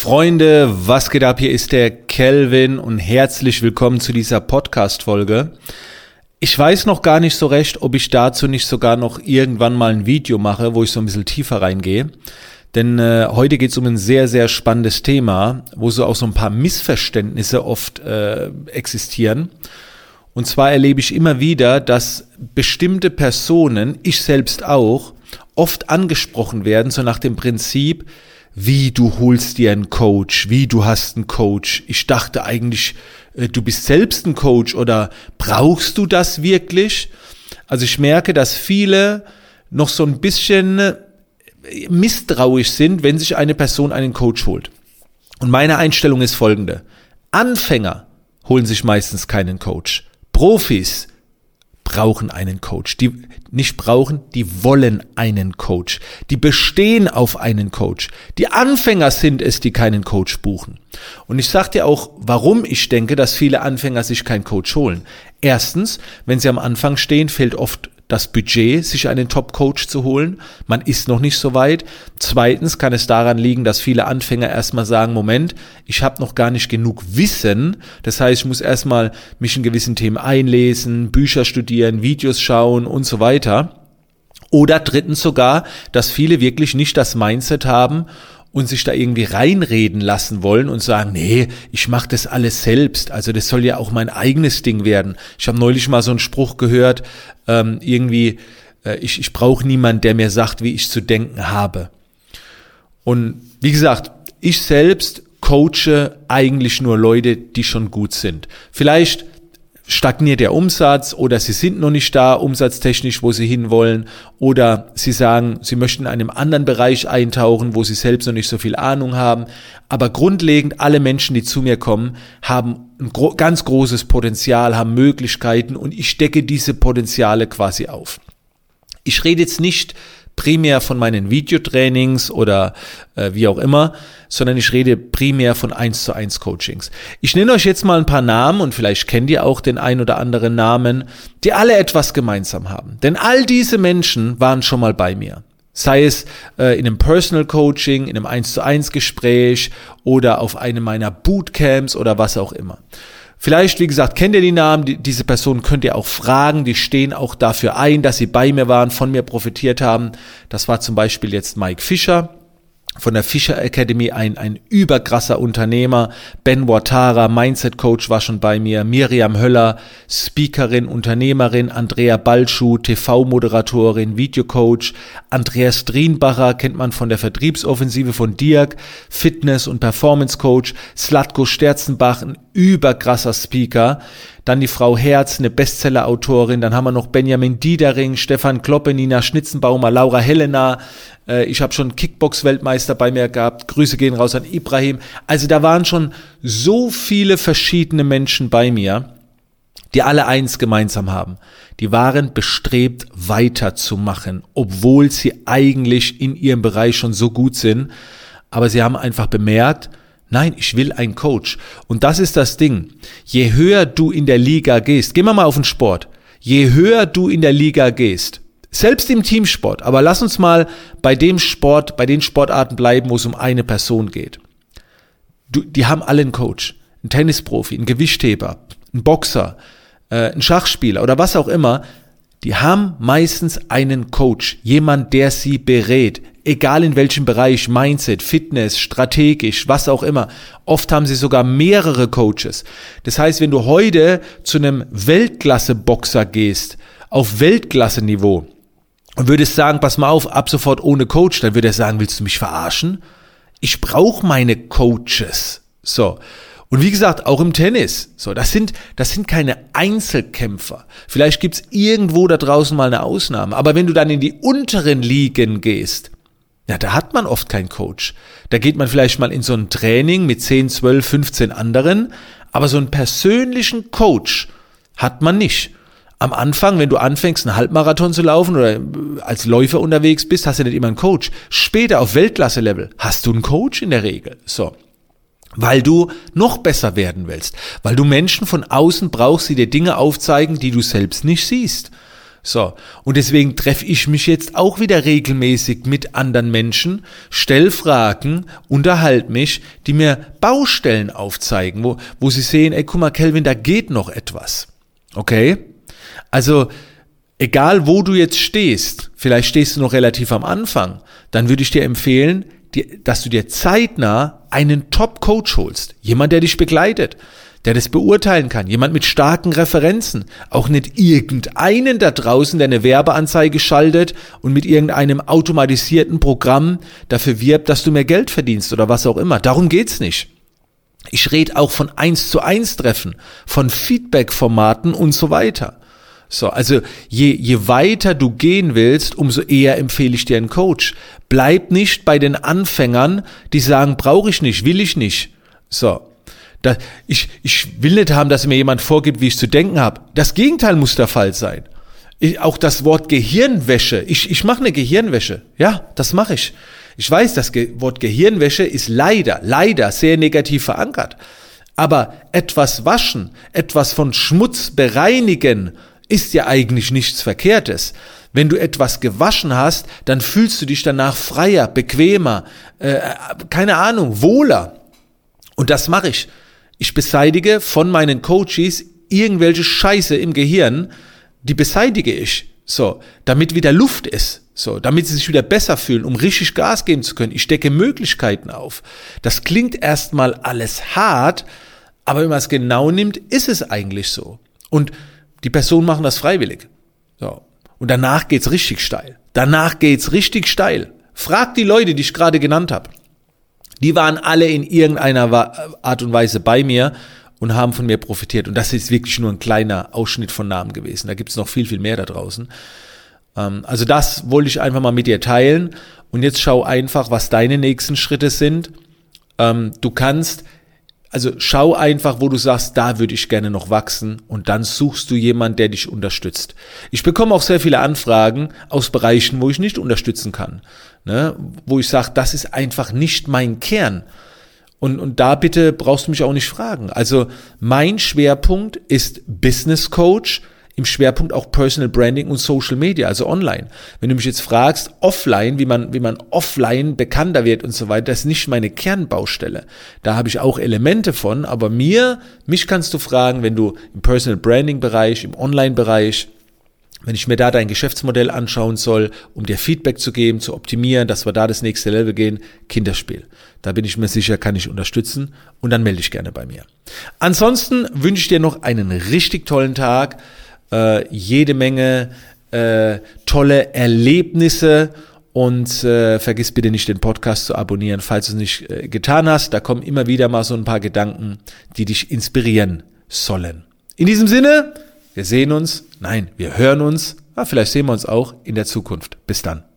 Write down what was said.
Freunde, was geht ab? Hier ist der Kelvin und herzlich willkommen zu dieser Podcast-Folge. Ich weiß noch gar nicht so recht, ob ich dazu nicht sogar noch irgendwann mal ein Video mache, wo ich so ein bisschen tiefer reingehe. Denn äh, heute geht es um ein sehr, sehr spannendes Thema, wo so auch so ein paar Missverständnisse oft äh, existieren. Und zwar erlebe ich immer wieder, dass bestimmte Personen, ich selbst auch, oft angesprochen werden, so nach dem Prinzip, wie du holst dir einen Coach, wie du hast einen Coach. Ich dachte eigentlich, äh, du bist selbst ein Coach oder brauchst du das wirklich? Also ich merke, dass viele noch so ein bisschen äh, misstrauisch sind, wenn sich eine Person einen Coach holt. Und meine Einstellung ist folgende. Anfänger holen sich meistens keinen Coach. Profis brauchen einen Coach. Die nicht brauchen, die wollen einen Coach. Die bestehen auf einen Coach. Die Anfänger sind es, die keinen Coach buchen. Und ich sage dir auch, warum ich denke, dass viele Anfänger sich keinen Coach holen. Erstens, wenn sie am Anfang stehen, fehlt oft das Budget, sich einen Top-Coach zu holen. Man ist noch nicht so weit. Zweitens kann es daran liegen, dass viele Anfänger erstmal sagen, Moment, ich habe noch gar nicht genug Wissen. Das heißt, ich muss erstmal mich in gewissen Themen einlesen, Bücher studieren, Videos schauen und so weiter. Oder drittens sogar, dass viele wirklich nicht das Mindset haben, und sich da irgendwie reinreden lassen wollen und sagen, nee, ich mache das alles selbst. Also das soll ja auch mein eigenes Ding werden. Ich habe neulich mal so einen Spruch gehört, ähm, irgendwie, äh, ich, ich brauche niemand, der mir sagt, wie ich zu denken habe. Und wie gesagt, ich selbst coache eigentlich nur Leute, die schon gut sind. Vielleicht stagniert der Umsatz oder sie sind noch nicht da umsatztechnisch, wo sie hinwollen oder sie sagen, sie möchten in einem anderen Bereich eintauchen, wo sie selbst noch nicht so viel Ahnung haben. Aber grundlegend alle Menschen, die zu mir kommen, haben ein gro ganz großes Potenzial, haben Möglichkeiten und ich decke diese Potenziale quasi auf. Ich rede jetzt nicht primär von meinen Videotrainings oder äh, wie auch immer, sondern ich rede primär von 1 zu 1 Coachings. Ich nenne euch jetzt mal ein paar Namen und vielleicht kennt ihr auch den ein oder anderen Namen, die alle etwas gemeinsam haben. Denn all diese Menschen waren schon mal bei mir. Sei es äh, in einem Personal Coaching, in einem 1 zu 1 Gespräch oder auf einem meiner Bootcamps oder was auch immer. Vielleicht, wie gesagt, kennt ihr die Namen, die, diese Personen könnt ihr auch fragen, die stehen auch dafür ein, dass sie bei mir waren, von mir profitiert haben. Das war zum Beispiel jetzt Mike Fischer, von der Fischer Academy, ein, ein überkrasser Unternehmer. Ben Watara, Mindset Coach war schon bei mir. Miriam Höller, Speakerin, Unternehmerin. Andrea Balschuh, TV-Moderatorin, Videocoach. Andreas Drienbacher kennt man von der Vertriebsoffensive von Dirk. Fitness- und Performance Coach. Slatko Sterzenbach, ein überkrasser Speaker. Dann die Frau Herz, eine Bestseller-Autorin. Dann haben wir noch Benjamin Diedering, Stefan Kloppe, Nina Schnitzenbaumer, Laura Helena. Äh, ich habe schon Kickbox-Weltmeister bei mir gehabt. Grüße gehen raus an Ibrahim. Also da waren schon so viele verschiedene Menschen bei mir, die alle eins gemeinsam haben. Die waren bestrebt, weiterzumachen, obwohl sie eigentlich in ihrem Bereich schon so gut sind. Aber sie haben einfach bemerkt, Nein, ich will einen Coach. Und das ist das Ding. Je höher du in der Liga gehst, gehen wir mal auf den Sport. Je höher du in der Liga gehst, selbst im Teamsport, aber lass uns mal bei dem Sport, bei den Sportarten bleiben, wo es um eine Person geht. Du, die haben alle einen Coach, einen Tennisprofi, einen Gewichtheber, einen Boxer, äh, einen Schachspieler oder was auch immer. Die haben meistens einen Coach, jemand, der sie berät, egal in welchem Bereich, Mindset, Fitness, strategisch, was auch immer. Oft haben sie sogar mehrere Coaches. Das heißt, wenn du heute zu einem Weltklasse-Boxer gehst, auf Weltklasse-Niveau, und würdest sagen, pass mal auf, ab sofort ohne Coach, dann würde er sagen, willst du mich verarschen? Ich brauche meine Coaches. So. Und wie gesagt, auch im Tennis. So, das sind, das sind keine Einzelkämpfer. Vielleicht gibt's irgendwo da draußen mal eine Ausnahme. Aber wenn du dann in die unteren Ligen gehst, ja, da hat man oft keinen Coach. Da geht man vielleicht mal in so ein Training mit 10, 12, 15 anderen, aber so einen persönlichen Coach hat man nicht. Am Anfang, wenn du anfängst, einen Halbmarathon zu laufen oder als Läufer unterwegs bist, hast du nicht immer einen Coach. Später auf Weltklasse-Level hast du einen Coach in der Regel. So. Weil du noch besser werden willst. Weil du Menschen von außen brauchst, die dir Dinge aufzeigen, die du selbst nicht siehst. So. Und deswegen treffe ich mich jetzt auch wieder regelmäßig mit anderen Menschen, stell Fragen, unterhalt mich, die mir Baustellen aufzeigen, wo, wo sie sehen, ey, guck mal, Kelvin, da geht noch etwas. Okay? Also, egal wo du jetzt stehst, vielleicht stehst du noch relativ am Anfang, dann würde ich dir empfehlen, dass du dir zeitnah einen Top-Coach holst. Jemand, der dich begleitet der das beurteilen kann, jemand mit starken Referenzen, auch nicht irgendeinen da draußen, der eine Werbeanzeige schaltet und mit irgendeinem automatisierten Programm dafür wirbt, dass du mehr Geld verdienst oder was auch immer. Darum geht's nicht. Ich rede auch von eins zu eins Treffen, von Feedback-Formaten und so weiter. So, also je, je weiter du gehen willst, umso eher empfehle ich dir einen Coach. Bleib nicht bei den Anfängern, die sagen, brauche ich nicht, will ich nicht. So, da, ich, ich will nicht haben, dass mir jemand vorgibt, wie ich zu denken habe. Das Gegenteil muss der Fall sein. Ich, auch das Wort Gehirnwäsche. Ich, ich mache eine Gehirnwäsche. Ja, das mache ich. Ich weiß, das Ge Wort Gehirnwäsche ist leider, leider sehr negativ verankert. Aber etwas waschen, etwas von Schmutz bereinigen, ist ja eigentlich nichts Verkehrtes. Wenn du etwas gewaschen hast, dann fühlst du dich danach freier, bequemer, äh, keine Ahnung, wohler. Und das mache ich. Ich beseitige von meinen Coaches irgendwelche Scheiße im Gehirn, die beseitige ich. So, damit wieder Luft ist. So, damit sie sich wieder besser fühlen, um richtig Gas geben zu können. Ich stecke Möglichkeiten auf. Das klingt erstmal alles hart, aber wenn man es genau nimmt, ist es eigentlich so. Und die Personen machen das freiwillig. So. Und danach geht's richtig steil. Danach geht's richtig steil. Frag die Leute, die ich gerade genannt habe. Die waren alle in irgendeiner Art und Weise bei mir und haben von mir profitiert. Und das ist wirklich nur ein kleiner Ausschnitt von Namen gewesen. Da gibt es noch viel, viel mehr da draußen. Ähm, also das wollte ich einfach mal mit dir teilen. Und jetzt schau einfach, was deine nächsten Schritte sind. Ähm, du kannst also schau einfach, wo du sagst, da würde ich gerne noch wachsen und dann suchst du jemanden, der dich unterstützt. Ich bekomme auch sehr viele Anfragen aus Bereichen, wo ich nicht unterstützen kann, ne? wo ich sage, das ist einfach nicht mein Kern. Und, und da bitte brauchst du mich auch nicht fragen. Also mein Schwerpunkt ist Business Coach, im Schwerpunkt auch Personal Branding und Social Media, also online. Wenn du mich jetzt fragst, offline, wie man, wie man offline bekannter wird und so weiter, das ist nicht meine Kernbaustelle. Da habe ich auch Elemente von, aber mir, mich kannst du fragen, wenn du im Personal Branding Bereich, im Online Bereich, wenn ich mir da dein Geschäftsmodell anschauen soll, um dir Feedback zu geben, zu optimieren, dass wir da das nächste Level gehen, Kinderspiel. Da bin ich mir sicher, kann ich unterstützen und dann melde ich gerne bei mir. Ansonsten wünsche ich dir noch einen richtig tollen Tag äh, jede Menge äh, tolle Erlebnisse und äh, vergiss bitte nicht den Podcast zu abonnieren, falls du es nicht äh, getan hast. Da kommen immer wieder mal so ein paar Gedanken, die dich inspirieren sollen. In diesem Sinne, wir sehen uns, nein, wir hören uns, ah, vielleicht sehen wir uns auch in der Zukunft. Bis dann.